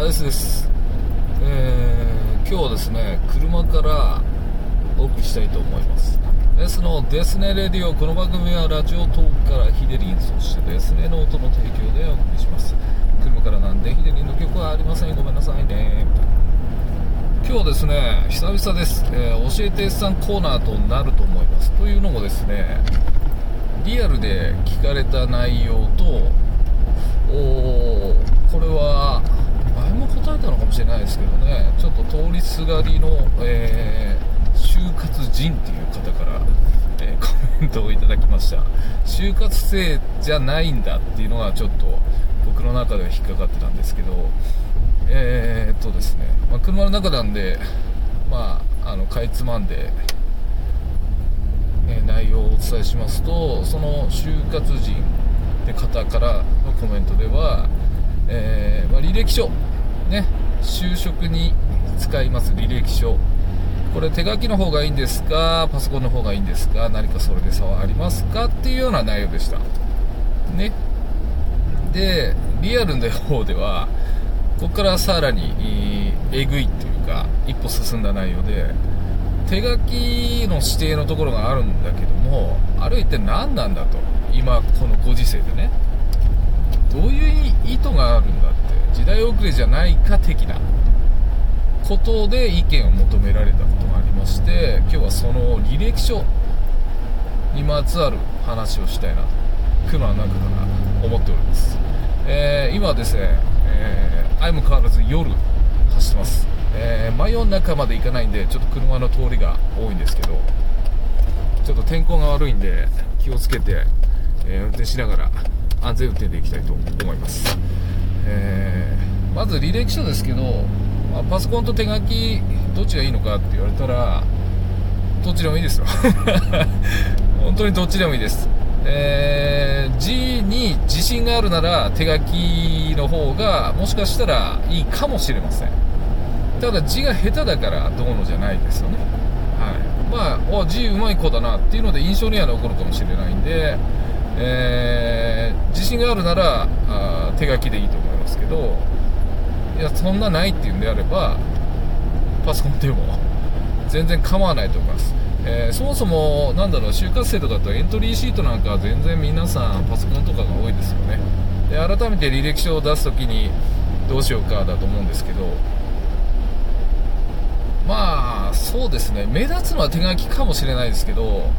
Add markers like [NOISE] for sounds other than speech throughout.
アイスです、えー今日はですね車からお送りしたいと思います。デスのデスネレディオこの番組はラジオトークからヒデリンそしてデスネノートの提供でお送りします。車からなんでヒデリンの曲はありません。ごめんなさいね。今日はですね久々です、えー教えて S さんコーナーとなると思います。というのもですねリアルで聞かれた内容とおーこれはたのかもしれないですけどね。ちょっと通りすがりの、えー就活人っていう方から、えーコメントをいただきました。就活生じゃないんだっていうのがちょっと僕の中では引っかかってたんですけどえーっとですね、まあ、車の中なんでまああのかいつまんでえ内容をお伝えしますとその就活人って方からのコメントでは、えーまあ履歴書ね就職に使います履歴書。これ手書きの方がいいんですか？パソコンの方がいいんですか？何かそれで差はありますか？っていうような内容でした。ね。でリアルの方ではここからさらにえぐいっていうか一歩進んだ内容で手書きの指定のところがあるんだけどもあれは一体何なんだと今このご時世でねどういう意図があるんだって時代遅れじゃないか的なことで意見を求められたことがありまして今日はその履歴書にまつわる話をしたいなと車の中から思っております、えー今はですね、えー相も変わらず夜走ってます、えー真夜中まで行かないんでちょっと車の通りが多いんですけどちょっと天候が悪いんで気をつけて、えー運転しながら安全運転で行きたいと思います、えーまず履歴書ですけど、まあパソコンと手書きどっちがいいのかって言われたらどっちでもいいですよ。[LAUGHS] 本当にどっちでもいいです。えー字に自信があるなら手書きの方がもしかしたらいいかもしれません。ただ字が下手だからどうのじゃないですよね。はい。まあお字うまい子だなっていうので印象には残るかもしれないんで、えー自信があるならあ手書きでいいと思います。ですけどいやそんなないっていうんであればパソコンでも全然構わないと思います、えーそもそもなだろう就活生とかだとエントリーシートなんかは全然皆さんパソコンとかが多いですよね。で改めて履歴書を出すときにどうしようかだと思うんですけどまあそうですね。目立つのは手書きかもしれないですけど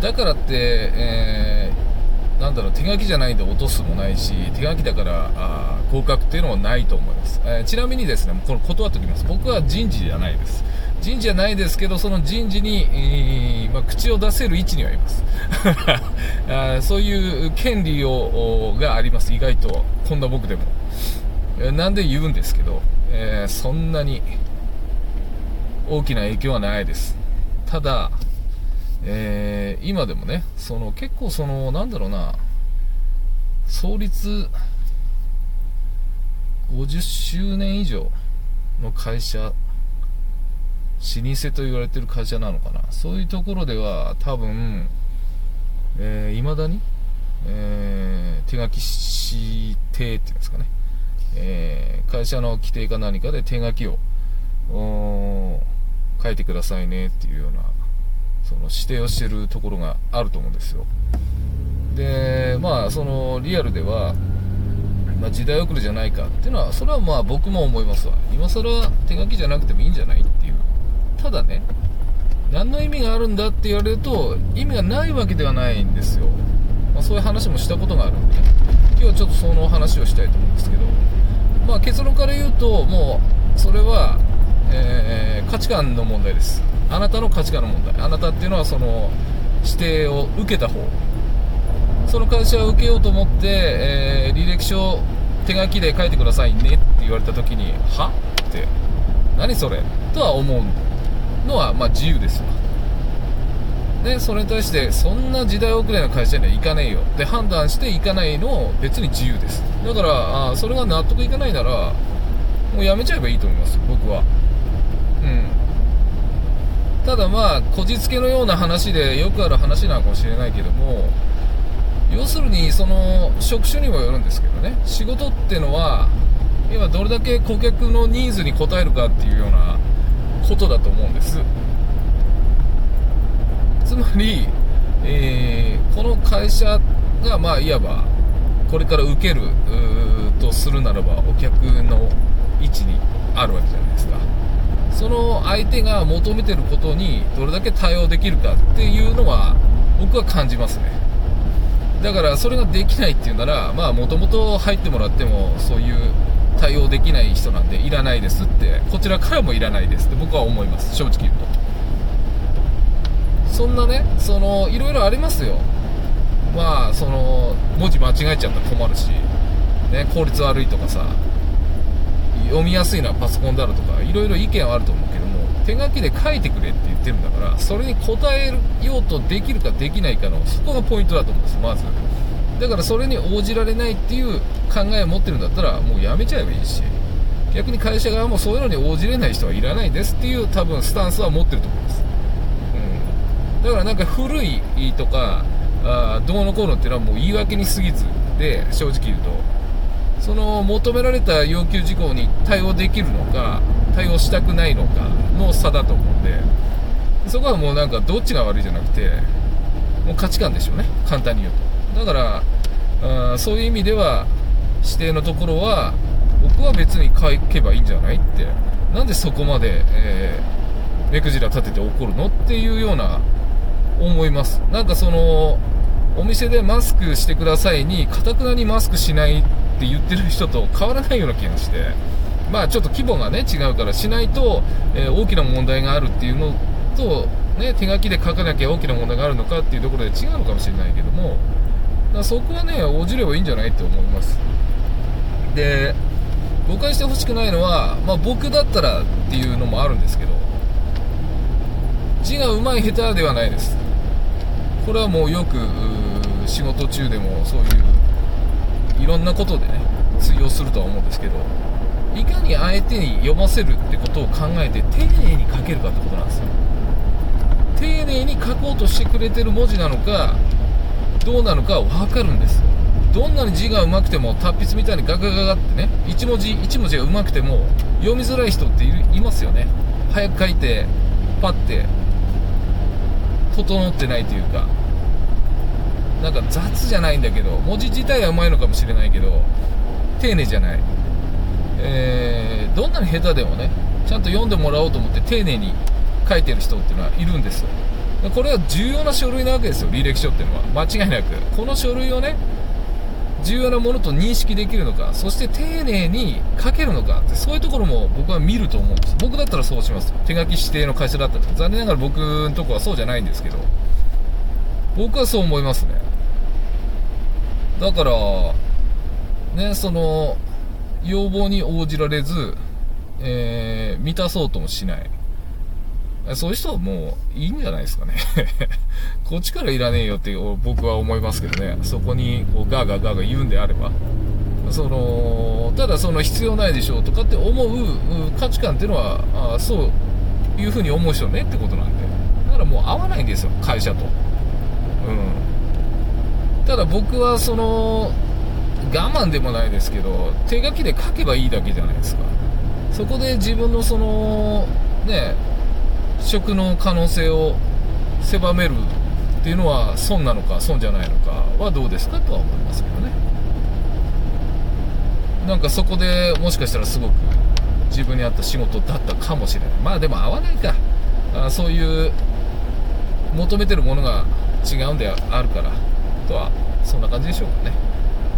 だからって、えーなんだろう手書きじゃないんで落とすもないし手書きだからあ合格っていうのもないと思います、えーちなみにですねこれ断っておきます。僕は人事じゃないです。人事じゃないですけどその人事に、えーまあ、口を出せる位置にはいます。[LAUGHS] あそういう権利をがあります。意外とこんな僕でも、えーなんで言うんですけど、えーそんなに大きな影響はないです。ただえー今でもねその結構そのなんだろうな創立50周年以上の会社老舗と言われてる会社なのかな。そういうところでは多分いま、えーだに、えー手書き指定っていうんですかね、えー会社の規定か何かで手書きを書いてくださいねっていうようなその指定をしてるところがあると思うんですよ。でまあそのリアルでは、まあ、時代遅れじゃないかっていうのはそれはまあ僕も思いますわ。今更手書きじゃなくてもいいんじゃないっていう。ただね何の意味があるんだって言われると意味がないわけではないんですよ、まあ、そういう話もしたことがあるんで。今日はちょっとその話をしたいと思うんですけど。まあ結論から言うともうそれは、えー価値観の問題です。あなたの価値観の問題。あなたっていうのはその指定を受けた方。その会社を受けようと思って、えー履歴書手書きで書いてくださいねって言われた時には？って。何それ？とは思うのはまあ自由ですよでそれに対してそんな時代遅れの会社には行かねえよ。って判断して行かないの別に自由です。だからあそれが納得いかないならもうやめちゃえばいいと思います僕は。うん。ただまあこじつけのような話でよくある話なのかもしれないけども要するにその職種にもよるんですけどね。仕事ってのは今どれだけ顧客のニーズに応えるかっていうようなことだと思うんです。つまり、えー、この会社がまあいわばこれから受けるとするならばお客の位置にあるわけじゃないですか。その相手が求めてることにどれだけ対応できるかっていうのは僕は感じますね。だからそれができないっていうならまあもともと入ってもらってもそういう対応できない人なんでいらないですってこちらからもいらないですって僕は思います。正直言うと。そんなねそのいろいろありますよ。まあその文字間違えちゃったら困るし、ね、効率悪いとかさ読みやすいのはパソコンだろとかいろいろ意見はあると思うけども手書きで書いてくれって言ってるんだからそれに答えようとできるかできないかのそこがポイントだと思うんですまず。だからそれに応じられないっていう考えを持ってるんだったらもうやめちゃえばいいし逆に会社側もそういうのに応じれない人はいらないですっていう多分スタンスは持ってると思います、うん、だからなんか古いとかあどうのこうのっていうのはもう言い訳に過ぎずで正直言うと。その求められた要求事項に対応できるのか対応したくないのかの差だと思うんでそこはもうなんかどっちが悪いじゃなくてもう価値観でしょうね簡単に言うと。だからあそういう意味では指定のところは僕は別に書けばいいんじゃないってなんでそこまで、えー、目くじら立てて怒るのっていうような思います。なんかそのお店でマスクしてくださいにかたくなにマスクしないって言ってる人と変わらないような気がして。まあちょっと規模がね違うからしないと、えー、大きな問題があるっていうのと、ね、手書きで書かなきゃ大きな問題があるのかっていうところで違うのかもしれないけどもだそこはね応じればいいんじゃないって思います。で誤解してほしくないのは、まあ、僕だったらっていうのもあるんですけど字が上手い下手ではないです。これはもうよく仕事中でもそういういろんなことでね通用するとは思うんですけど。いかに相手に読ませるってことを考えて丁寧に書けるかってことなんですよ。丁寧に書こうとしてくれてる文字なのかどうなのか分かるんです。どんなに字が上手くても達筆みたいにガガガガってね1文字1文字が上手くても読みづらい人っていますよね。早く書いてパッて整ってないというか。なんか雑じゃないんだけど文字自体はうまいのかもしれないけど丁寧じゃない、えー、どんなに下手でもねちゃんと読んでもらおうと思って丁寧に書いてる人っていうのはいるんですよ。これは重要な書類なわけですよ履歴書っていうのは。間違いなく。この書類をね重要なものと認識できるのかそして丁寧に書けるのかってそういうところも僕は見ると思うんです。僕だったらそうします手書き指定の会社だったら残念ながら僕のとこはそうじゃないんですけど。僕はそう思いますね。だからねその要望に応じられず、えー、満たそうともしないそういう人はもういいんじゃないですかね [LAUGHS] こっちからいらねえよって僕は思いますけどね。そこにこうガーガーガーガー言うんであれば。その、ただその必要ないでしょうとかって思う価値観っていうのは、あそういうふうに思う人ねってことなんで。だからもう合わないんですよ、会社と。うん。ただ僕はその、我慢でもないですけど、手書きで書けばいいだけじゃないですか。そこで自分のその、ね、食の可能性を狭めるっていうのは損なのか損じゃないのかはどうですかとは思いますけどね。なんかそこでもしかしたらすごく自分に合った仕事だったかもしれない。まあでも合わないか。あそういう求めてるものが違うんであるからとはそんな感じでしょうかね。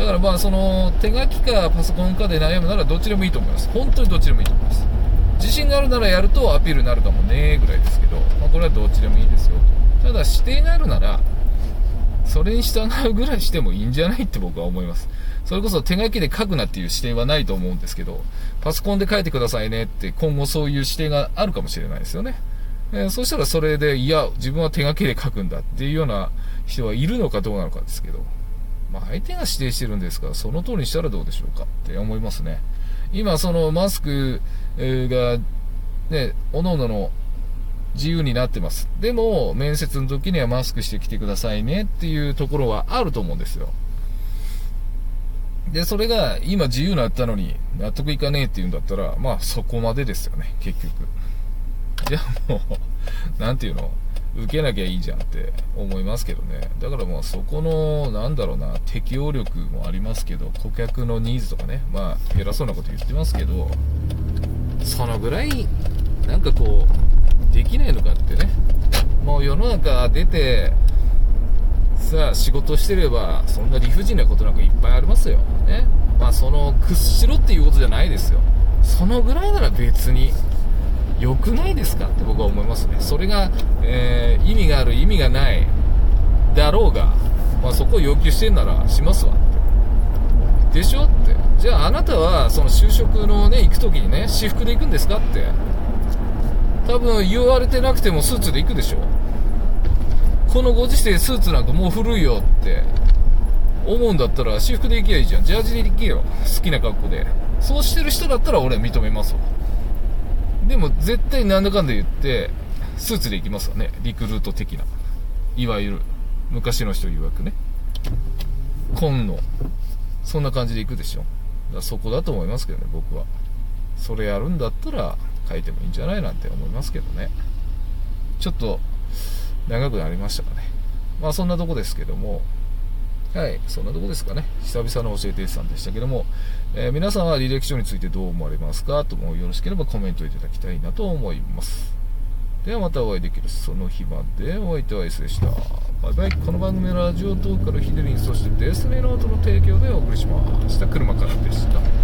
だからまあその手書きかパソコンかで悩むならどっちでもいいと思います。本当にどっちでもいいと思います。自信があるならやるとアピールになるかもねぐらいですけど、まあ、これはどっちでもいいですよただ指定があるならそれに従うぐらいしてもいいんじゃないって僕は思います。それこそ手書きで書くなっていう指定はないと思うんですけどパソコンで書いてくださいねって今後そういう指定があるかもしれないですよね、えー、そしたらそれでいや自分は手書きで書くんだっていうような人はいるのかどうなのかですけど。まあ、相手が指定してるんですからその通りにしたらどうでしょうかって思いますね今そのマスクがね、おのおのの自由になってます。でも、面接の時にはマスクしてきてくださいねっていうところはあると思うんですよ。で、それが今自由になったのに納得いかねえって言うんだったら、まあそこまでですよね、結局。じゃあもう、なんていうの？受けなきゃいいじゃんって思いますけどね。だからもうそこの、なんだろうな、適応力もありますけど、顧客のニーズとかね、まあ偉そうなこと言ってますけど、そのぐらい、なんかこう、できないのかってね。もう世の中出て、さあ仕事してれば、そんな理不尽なことなんかいっぱいありますよ。ね。まあその、屈しろっていうことじゃないですよ。そのぐらいなら別に、良くないですかって僕は思いますね。それが、えー、意味がある、意味がない、だろうが、まあそこを要求してんならしますわって。でしょって。じゃああなたは、その就職のね、行く時にね、私服で行くんですかって。多分言われてなくてもスーツで行くでしょこのご時世スーツなんかもう古いよって思うんだったら私服で行けばいいじゃん。ジャージで行けよ。好きな格好で。そうしてる人だったら俺は認めますわ。でも絶対なんだかんだ言って、スーツで行きますわね。リクルート的な。いわゆる、昔の人曰くね。紺の。そんな感じで行くでしょ。だそこだと思いますけどね、僕は。それやるんだったら書いてもいいんじゃないなんて思いますけどね。ちょっと、長くなりましたかね。まあそんなとこですけども、はい、そんなとこですかね。久々の教えてさんでしたけども、えー皆さんは履歴書についてどう思われますか？ともよろしければコメントいただきたいなと思います。ではまたお会いできるその日までお相手は S でした。バイバイ。この番組はラジオトークからヒデリン、そしてデスネノートの提供でお送りしました。車からでした。